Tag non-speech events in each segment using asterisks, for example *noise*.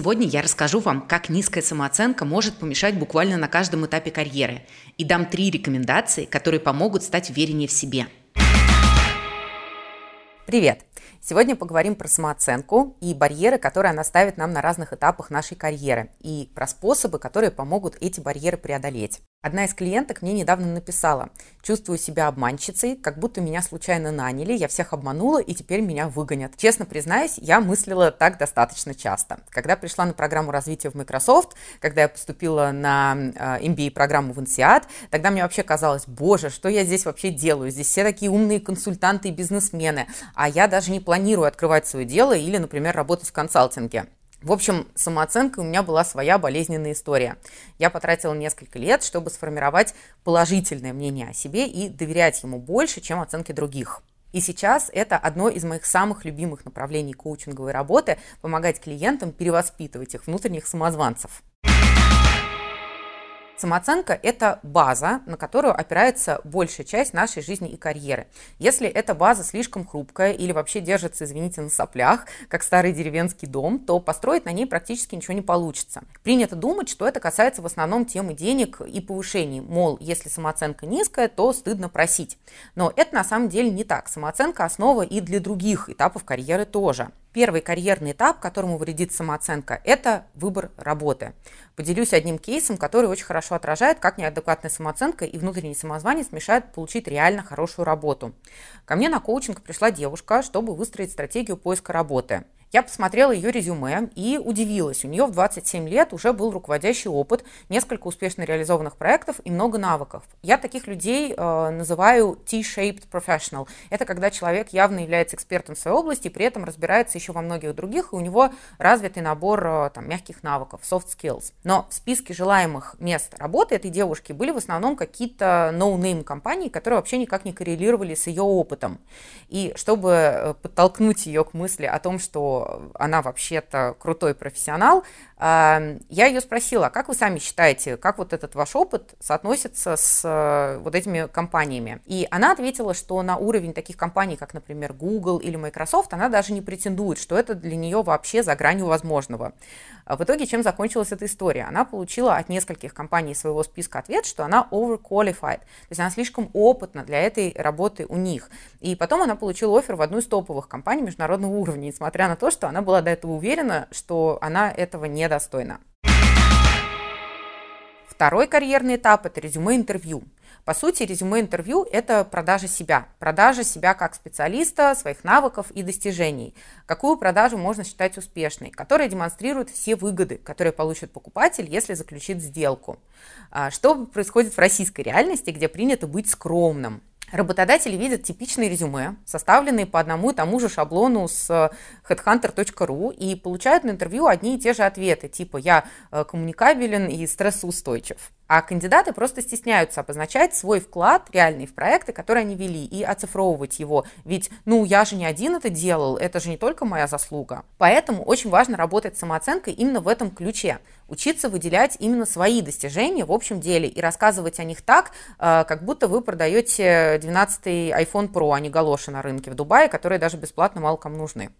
Сегодня я расскажу вам, как низкая самооценка может помешать буквально на каждом этапе карьеры и дам три рекомендации, которые помогут стать увереннее в себе. Привет! Сегодня поговорим про самооценку и барьеры, которые она ставит нам на разных этапах нашей карьеры, и про способы, которые помогут эти барьеры преодолеть. Одна из клиенток мне недавно написала, чувствую себя обманщицей, как будто меня случайно наняли, я всех обманула и теперь меня выгонят. Честно признаюсь, я мыслила так достаточно часто. Когда пришла на программу развития в Microsoft, когда я поступила на MBA-программу в INSEAD, тогда мне вообще казалось, боже, что я здесь вообще делаю? Здесь все такие умные консультанты и бизнесмены, а я даже не планирую открывать свое дело или, например, работать в консалтинге. В общем, самооценка у меня была своя болезненная история. Я потратила несколько лет, чтобы сформировать положительное мнение о себе и доверять ему больше, чем оценке других. И сейчас это одно из моих самых любимых направлений коучинговой работы – помогать клиентам перевоспитывать их внутренних самозванцев. Самооценка – это база, на которую опирается большая часть нашей жизни и карьеры. Если эта база слишком хрупкая или вообще держится, извините, на соплях, как старый деревенский дом, то построить на ней практически ничего не получится. Принято думать, что это касается в основном темы денег и повышений. Мол, если самооценка низкая, то стыдно просить. Но это на самом деле не так. Самооценка – основа и для других этапов карьеры тоже. Первый карьерный этап, которому вредит самооценка, это выбор работы. Поделюсь одним кейсом, который очень хорошо отражает, как неадекватная самооценка и внутренний самозванец мешают получить реально хорошую работу. Ко мне на коучинг пришла девушка, чтобы выстроить стратегию поиска работы. Я посмотрела ее резюме и удивилась. У нее в 27 лет уже был руководящий опыт, несколько успешно реализованных проектов и много навыков. Я таких людей э, называю T-shaped professional. Это когда человек явно является экспертом в своей области при этом разбирается еще во многих других, и у него развитый набор э, там, мягких навыков, soft skills. Но в списке желаемых мест работы этой девушки были в основном какие-то no-name компании, которые вообще никак не коррелировали с ее опытом. И чтобы э, подтолкнуть ее к мысли о том, что она вообще-то крутой профессионал, я ее спросила, а как вы сами считаете, как вот этот ваш опыт соотносится с э, вот этими компаниями? И она ответила, что на уровень таких компаний, как, например, Google или Microsoft, она даже не претендует, что это для нее вообще за гранью возможного. А в итоге, чем закончилась эта история? Она получила от нескольких компаний своего списка ответ, что она overqualified, то есть она слишком опытна для этой работы у них. И потом она получила офер в одну из топовых компаний международного уровня, несмотря на то, что она была до этого уверена, что она этого недостойна. Второй карьерный этап – это резюме-интервью. По сути, резюме-интервью – это продажа себя. Продажа себя как специалиста, своих навыков и достижений. Какую продажу можно считать успешной? Которая демонстрирует все выгоды, которые получит покупатель, если заключит сделку. А, что происходит в российской реальности, где принято быть скромным? Работодатели видят типичные резюме, составленные по одному и тому же шаблону с э, headhunter.ru и получают на интервью одни и те же ответы, типа «я э, коммуникабелен и стрессоустойчив». А кандидаты просто стесняются обозначать свой вклад реальный в проекты, которые они вели, и оцифровывать его. Ведь, ну, я же не один это делал, это же не только моя заслуга. Поэтому очень важно работать с самооценкой именно в этом ключе. Учиться выделять именно свои достижения в общем деле и рассказывать о них так, э, как будто вы продаете 12-й iPhone Pro, а не галоши на рынке в Дубае, которые даже бесплатно мало кому нужны.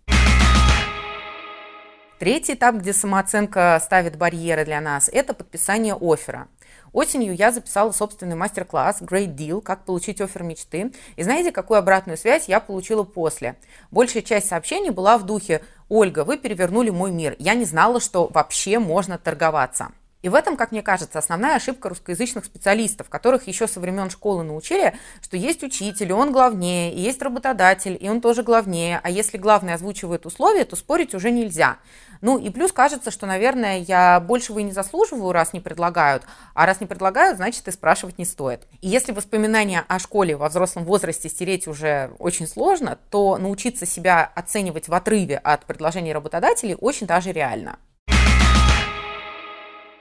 Третий этап, где самооценка ставит барьеры для нас, это подписание оффера. Осенью я записала собственный мастер-класс Great Deal, как получить офер мечты. И знаете, какую обратную связь я получила после? Большая часть сообщений была в духе «Ольга, вы перевернули мой мир. Я не знала, что вообще можно торговаться». И в этом, как мне кажется, основная ошибка русскоязычных специалистов, которых еще со времен школы научили, что есть учитель, и он главнее, и есть работодатель, и он тоже главнее, а если главный озвучивает условия, то спорить уже нельзя. Ну и плюс кажется, что, наверное, я большего и не заслуживаю, раз не предлагают, а раз не предлагают, значит и спрашивать не стоит. И если воспоминания о школе во взрослом возрасте стереть уже очень сложно, то научиться себя оценивать в отрыве от предложений работодателей очень даже реально.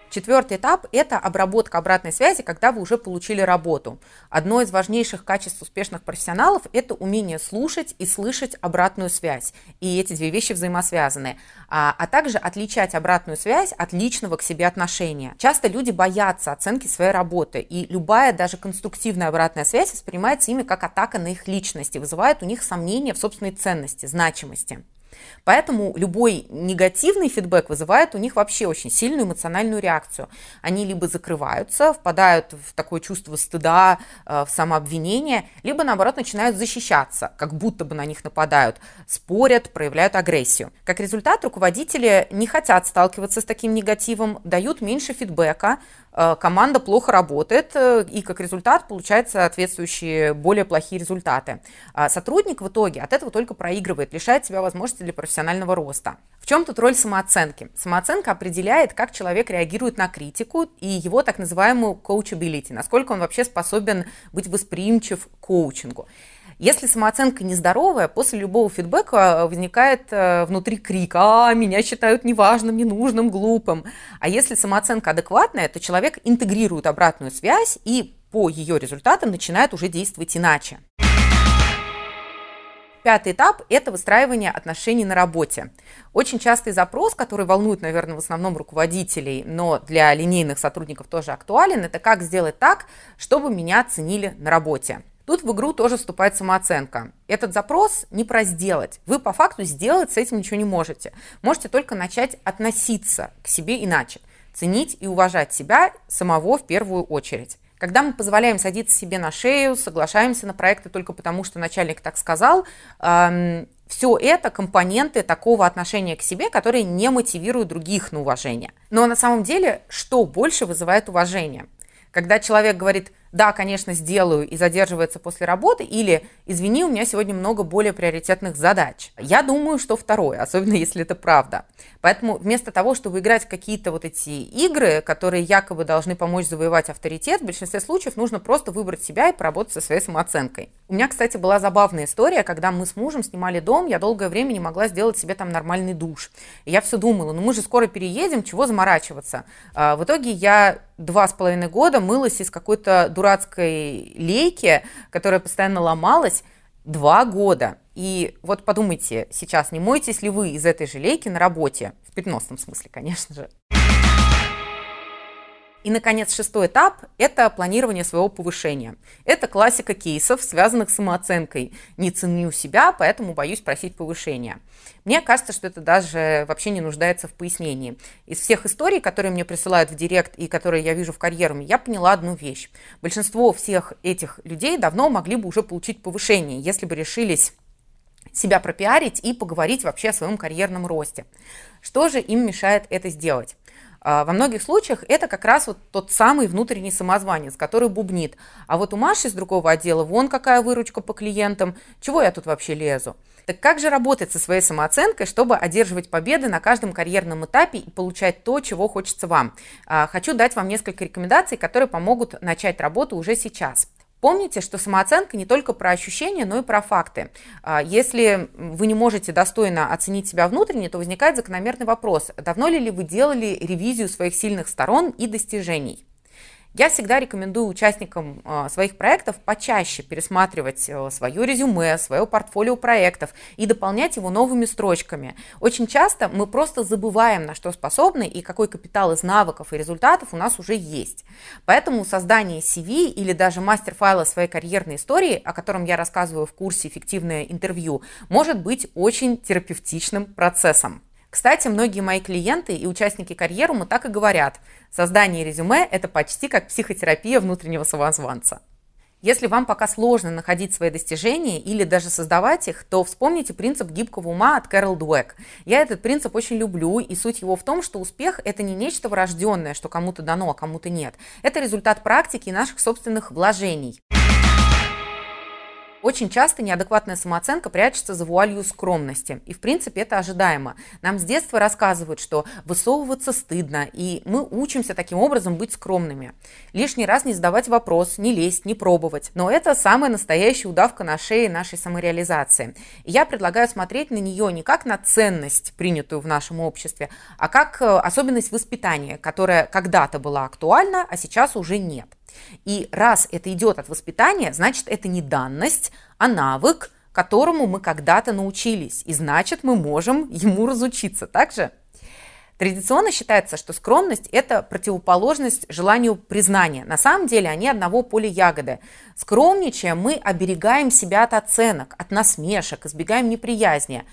Четвертый этап – это обработка обратной связи, когда вы уже получили работу. Одно из важнейших качеств успешных профессионалов – это умение слушать и слышать обратную связь. И эти две вещи взаимосвязаны. А, а также отличать обратную связь от личного к себе отношения. Часто люди боятся оценки своей работы, и любая даже конструктивная обратная связь воспринимается ими как атака на их личность и вызывает у них сомнения в собственной ценности, значимости. Поэтому любой негативный фидбэк вызывает у них вообще очень сильную эмоциональную реакцию. Они либо закрываются, впадают в такое чувство стыда, э, в самообвинение, либо наоборот начинают защищаться, как будто бы на них нападают, спорят, проявляют агрессию. Как результат, руководители не хотят сталкиваться с таким негативом, дают меньше фидбэка, команда плохо работает, э, и как результат получают соответствующие более плохие результаты. А сотрудник в итоге от этого только проигрывает, лишает себя возможности для профессионального роста. В чем тут роль самооценки? Самооценка определяет, как человек реагирует на критику и его так называемую coachability, насколько он вообще способен быть восприимчив к коучингу. Если самооценка нездоровая, после любого фидбэка э, возникает э, внутри крик «А, меня считают неважным, ненужным, глупым». А если самооценка адекватная, то человек интегрирует обратную связь и по ее результатам начинает уже действовать иначе. Пятый этап – это выстраивание отношений на работе. Очень частый запрос, который волнует, наверное, в основном руководителей, но для линейных сотрудников тоже актуален, это как сделать так, чтобы меня ценили на работе. Тут в игру тоже вступает самооценка. Этот запрос не про сделать. Вы по факту сделать с этим ничего не можете. Можете только начать относиться к себе иначе. Ценить и уважать себя самого в первую очередь. Когда мы позволяем садиться себе на шею, соглашаемся на проекты только потому, что начальник так сказал, эм, все это компоненты такого отношения к себе, которые не мотивируют других на уважение. Но на самом деле, что больше вызывает уважение? Когда человек говорит, да, конечно, сделаю и задерживается после работы, или извини, у меня сегодня много более приоритетных задач. Я думаю, что второе, *laughs* особенно если это правда. Поэтому вместо того, чтобы играть в какие-то вот эти игры, которые якобы должны помочь завоевать авторитет, в большинстве случаев нужно просто выбрать себя и поработать со своей самооценкой. У меня, кстати, была забавная история, когда мы с мужем снимали дом, я долгое время не могла сделать себе там нормальный душ. И я все думала, ну мы же скоро переедем, чего заморачиваться. А в итоге я два с половиной года мылась из какой-то дурацкой лейки, которая постоянно ломалась, два года. И вот подумайте сейчас, не моетесь ли вы из этой же лейки на работе? В переносном смысле, конечно же. И, наконец, шестой этап – это планирование своего повышения. Это классика кейсов, связанных с самооценкой. Не ценю себя, поэтому боюсь просить повышения. Мне кажется, что это даже вообще не нуждается в пояснении. Из всех историй, которые мне присылают в директ и которые я вижу в карьеруме, я поняла одну вещь. Большинство всех этих людей давно могли бы уже получить повышение, если бы решились себя пропиарить и поговорить вообще о своем карьерном росте. Что же им мешает это сделать? А, во многих случаях это как раз вот тот самый внутренний самозванец, который бубнит. А вот у Маши из другого отдела вон какая выручка по клиентам, чего я тут вообще лезу? Так как же работать со своей самооценкой, чтобы одерживать победы на каждом карьерном этапе и получать то, чего хочется вам? А, хочу дать вам несколько рекомендаций, которые помогут начать работу уже сейчас. Помните, что самооценка не только про ощущения, но и про факты. А, если вы не можете достойно оценить себя внутренне, то возникает закономерный вопрос, давно ли вы делали ревизию своих сильных сторон и достижений? Я всегда рекомендую участникам а, своих проектов почаще пересматривать э, свое резюме, свое портфолио проектов и дополнять его новыми строчками. Очень часто мы просто забываем, на что способны и какой капитал из навыков и результатов у нас уже есть. Поэтому создание CV или даже мастер-файла своей карьерной истории, о котором я рассказываю в курсе «Эффективное интервью», может быть очень терапевтичным процессом. Кстати, многие мои клиенты и участники карьеры так и говорят. Создание резюме – это почти как психотерапия внутреннего самозванца. Если вам пока сложно находить свои достижения или даже создавать их, то вспомните принцип гибкого ума от Кэрол Дуэк. Я этот принцип очень люблю, и суть его в том, что успех – это не нечто врожденное, что кому-то дано, а кому-то нет. Это результат практики и наших собственных вложений. Очень часто неадекватная самооценка прячется за вуалью скромности. И, в принципе, это ожидаемо. Нам с детства рассказывают, что высовываться стыдно, и мы учимся таким образом быть скромными. Лишний раз не задавать вопрос, не лезть, не пробовать. Но это самая настоящая удавка на шее нашей самореализации. И я предлагаю смотреть на нее не как на ценность, принятую в нашем обществе, а как э, особенность воспитания, которая когда-то была актуальна, а сейчас уже нет. И раз это идет от воспитания, значит, это не данность, а навык, которому мы когда-то научились. И значит, мы можем ему разучиться. Так же? Традиционно считается, что скромность – это противоположность желанию признания. На самом деле они одного поля ягоды. Скромничая, мы оберегаем себя от оценок, от насмешек, избегаем неприязни.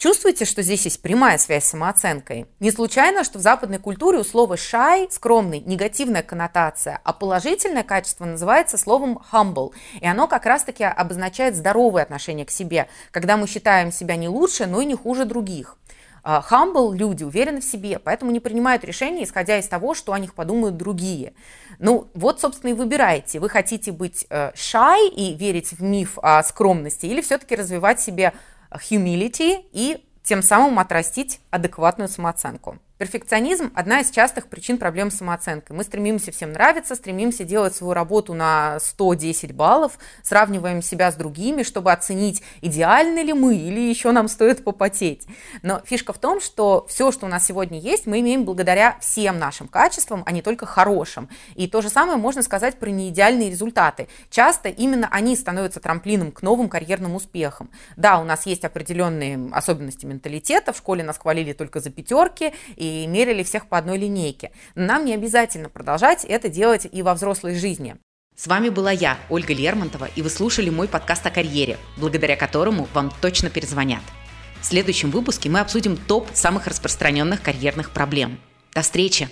Чувствуете, что здесь есть прямая связь с самооценкой? Не случайно, что в западной культуре у слова shy, скромный, негативная коннотация, а положительное качество называется словом humble. И оно как раз-таки обозначает здоровое отношение к себе, когда мы считаем себя не лучше, но и не хуже других. А, humble люди уверены в себе, поэтому не принимают решения, исходя из того, что о них подумают другие. Ну, вот, собственно, и выбираете. Вы хотите быть э, shy и верить в миф о скромности, или все-таки развивать себе humility и тем самым отрастить адекватную самооценку. Перфекционизм – одна из частых причин проблем с самооценкой. Мы стремимся всем нравиться, стремимся делать свою работу на 110 баллов, сравниваем себя с другими, чтобы оценить, идеальны ли мы или еще нам стоит попотеть. Но фишка в том, что все, что у нас сегодня есть, мы имеем благодаря всем нашим качествам, а не только хорошим. И то же самое можно сказать про неидеальные результаты. Часто именно они становятся трамплином к новым карьерным успехам. Да, у нас есть определенные особенности менталитета, в школе нас хвалили только за пятерки, и и мерили всех по одной линейке. Нам не обязательно продолжать это делать и во взрослой жизни. С вами была я, Ольга Лермонтова, и вы слушали мой подкаст о карьере, благодаря которому вам точно перезвонят. В следующем выпуске мы обсудим топ самых распространенных карьерных проблем. До встречи!